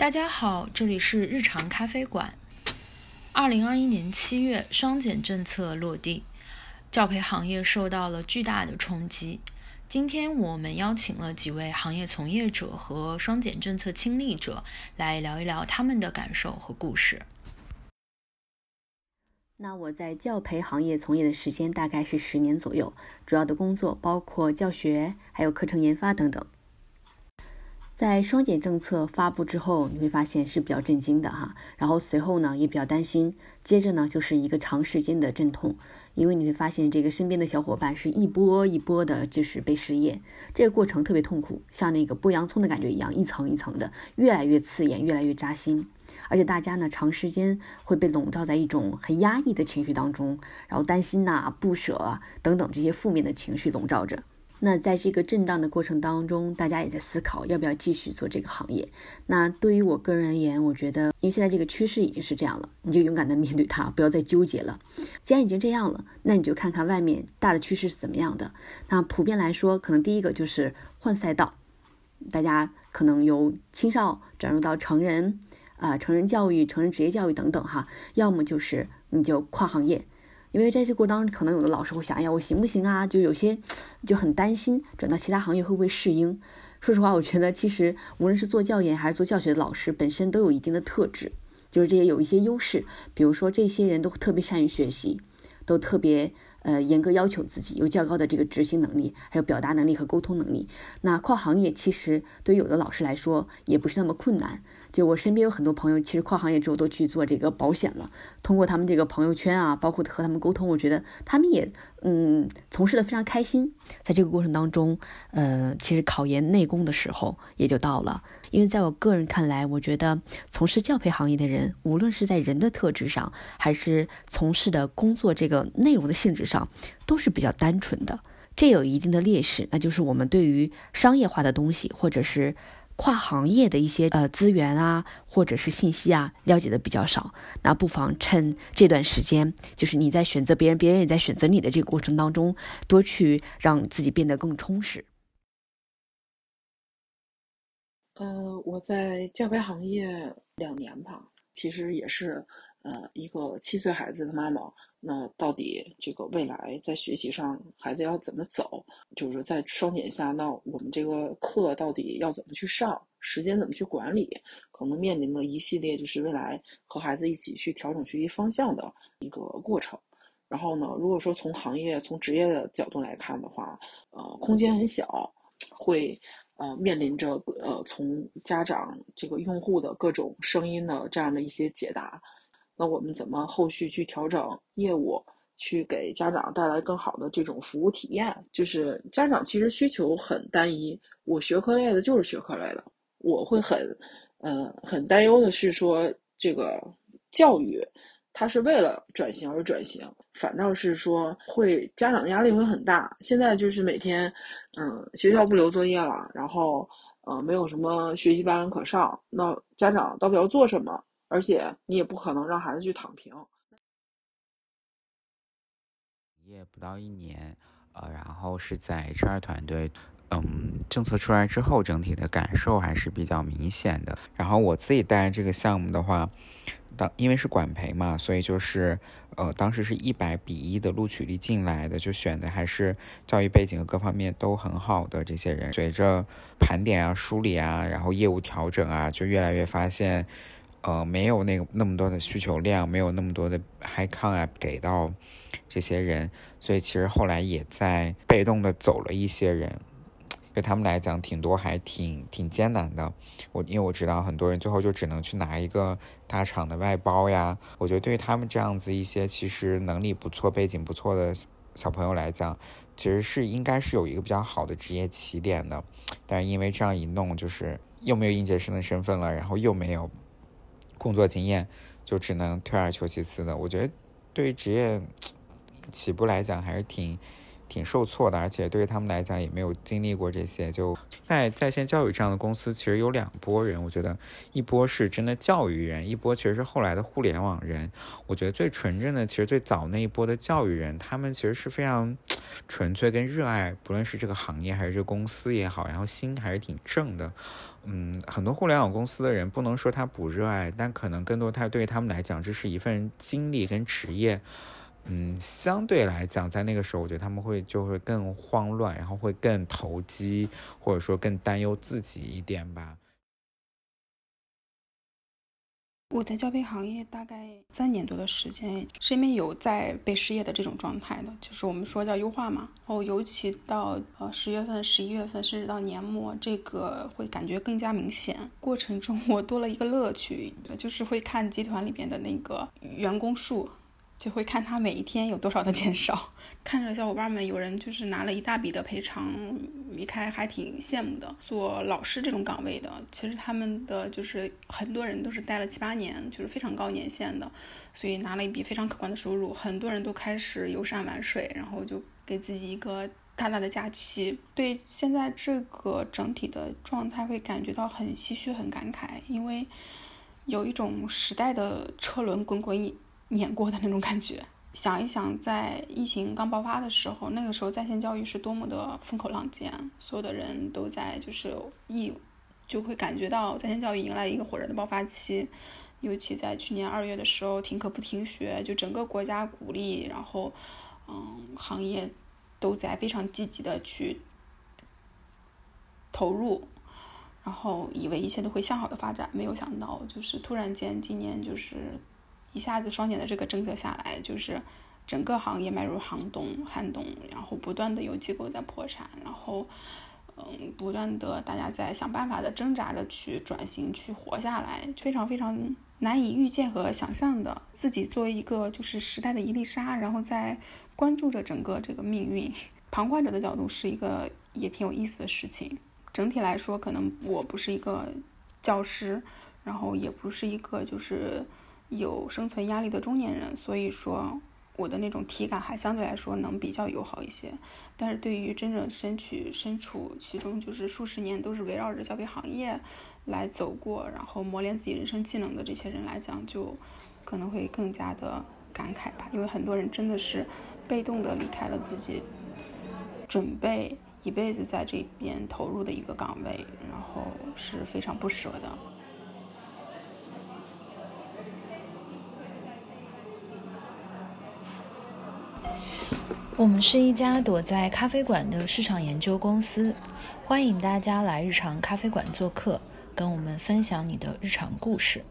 大家好，这里是日常咖啡馆。二零二一年七月，双减政策落地，教培行业受到了巨大的冲击。今天我们邀请了几位行业从业者和双减政策亲历者来聊一聊他们的感受和故事。那我在教培行业从业的时间大概是十年左右，主要的工作包括教学，还有课程研发等等。在双减政策发布之后，你会发现是比较震惊的哈。然后随后呢也比较担心，接着呢就是一个长时间的阵痛，因为你会发现这个身边的小伙伴是一波一波的，就是被失业，这个过程特别痛苦，像那个剥洋葱的感觉一样，一层一层的，越来越刺眼，越来越扎心。而且大家呢长时间会被笼罩在一种很压抑的情绪当中，然后担心呐、不舍啊等等这些负面的情绪笼罩着。那在这个震荡的过程当中，大家也在思考要不要继续做这个行业。那对于我个人而言，我觉得，因为现在这个趋势已经是这样了，你就勇敢的面对它，不要再纠结了。既然已经这样了，那你就看看外面大的趋势是怎么样的。那普遍来说，可能第一个就是换赛道，大家可能由青少转入到成人，啊，成人教育、成人职业教育等等哈。要么就是你就跨行业。因为在这过程当中，可能有的老师会想，哎呀，我行不行啊？就有些就很担心转到其他行业会不会适应。说实话，我觉得其实无论是做教研还是做教学的老师，本身都有一定的特质，就是这些有一些优势。比如说，这些人都特别善于学习，都特别呃严格要求自己，有较高的这个执行能力，还有表达能力和沟通能力。那跨行业其实对有的老师来说也不是那么困难。就我身边有很多朋友，其实跨行业之后都去做这个保险了。通过他们这个朋友圈啊，包括和他们沟通，我觉得他们也嗯从事的非常开心。在这个过程当中，呃，其实考研内功的时候也就到了。因为在我个人看来，我觉得从事教培行业的人，无论是在人的特质上，还是从事的工作这个内容的性质上，都是比较单纯的。这有一定的劣势，那就是我们对于商业化的东西，或者是。跨行业的一些呃资源啊，或者是信息啊，了解的比较少，那不妨趁这段时间，就是你在选择别人，别人也在选择你的这个过程当中，多去让自己变得更充实。呃，我在教培行业两年吧，其实也是呃一个七岁孩子的妈妈。那到底这个未来在学习上，孩子要怎么走？就是在双减下，那我们这个课到底要怎么去上？时间怎么去管理？可能面临的一系列就是未来和孩子一起去调整学习方向的一个过程。然后呢，如果说从行业、从职业的角度来看的话，呃，空间很小，会呃面临着呃从家长这个用户的各种声音的这样的一些解答。那我们怎么后续去调整业务，去给家长带来更好的这种服务体验？就是家长其实需求很单一，我学科类的就是学科类的。我会很，呃，很担忧的是说，这个教育它是为了转型而转型，反倒是说会家长的压力会很大。现在就是每天，嗯，学校不留作业了，然后，呃，没有什么学习班可上，那家长到底要做什么？而且你也不可能让孩子去躺平。业不到一年，呃，然后是在 HR 团队，嗯，政策出来之后，整体的感受还是比较明显的。然后我自己带这个项目的话，当因为是管培嘛，所以就是，呃，当时是一百比一的录取率进来的，就选的还是教育背景和各方面都很好的这些人。随着盘点啊、梳理啊，然后业务调整啊，就越来越发现。呃，没有那个那么多的需求量，没有那么多的 high con 啊给到这些人，所以其实后来也在被动的走了一些人，对他们来讲，挺多还挺挺艰难的。我因为我知道很多人最后就只能去拿一个大厂的外包呀。我觉得对于他们这样子一些其实能力不错、背景不错的小朋友来讲，其实是应该是有一个比较好的职业起点的。但是因为这样一弄，就是又没有应届生的身份了，然后又没有。工作经验就只能退而求其次的，我觉得对于职业起步来讲还是挺挺受挫的，而且对于他们来讲也没有经历过这些。就在在线教育这样的公司，其实有两拨人，我觉得一波是真的教育人，一波其实是后来的互联网人。我觉得最纯正的，其实最早那一波的教育人，他们其实是非常纯粹跟热爱，不论是这个行业还是这公司也好，然后心还是挺正的。嗯，很多互联网公司的人不能说他不热爱，但可能更多他对于他们来讲，这是一份经历跟职业。嗯，相对来讲，在那个时候，我觉得他们会就会更慌乱，然后会更投机，或者说更担忧自己一点吧。我在教培行业大概三年多的时间，身边有在被失业的这种状态的，就是我们说叫优化嘛。然后，尤其到呃十月份、十一月份，甚至到年末，这个会感觉更加明显。过程中，我多了一个乐趣，就是会看集团里边的那个员工数。就会看他每一天有多少的减少，看着小伙伴们有人就是拿了一大笔的赔偿离开，还挺羡慕的。做老师这种岗位的，其实他们的就是很多人都是待了七八年，就是非常高年限的，所以拿了一笔非常可观的收入。很多人都开始游山玩水，然后就给自己一个大大的假期。对现在这个整体的状态会感觉到很唏嘘、很感慨，因为有一种时代的车轮滚滚。碾过的那种感觉，想一想，在疫情刚爆发的时候，那个时候在线教育是多么的风口浪尖，所有的人都在就是一就会感觉到在线教育迎来一个火热的爆发期，尤其在去年二月的时候停课不停学，就整个国家鼓励，然后嗯，行业都在非常积极的去投入，然后以为一切都会向好的发展，没有想到就是突然间今年就是。一下子双减的这个政策下来，就是整个行业迈入寒冬，寒冬，然后不断的有机构在破产，然后，嗯，不断的大家在想办法的挣扎着去转型，去活下来，非常非常难以预见和想象的。自己作为一个就是时代的一粒沙，然后在关注着整个这个命运，旁观者的角度是一个也挺有意思的事情。整体来说，可能我不是一个教师，然后也不是一个就是。有生存压力的中年人，所以说我的那种体感还相对来说能比较友好一些。但是对于真正身处身处其中，就是数十年都是围绕着教培行业来走过，然后磨练自己人生技能的这些人来讲，就可能会更加的感慨吧。因为很多人真的是被动的离开了自己准备一辈子在这边投入的一个岗位，然后是非常不舍的。我们是一家躲在咖啡馆的市场研究公司，欢迎大家来日常咖啡馆做客，跟我们分享你的日常故事。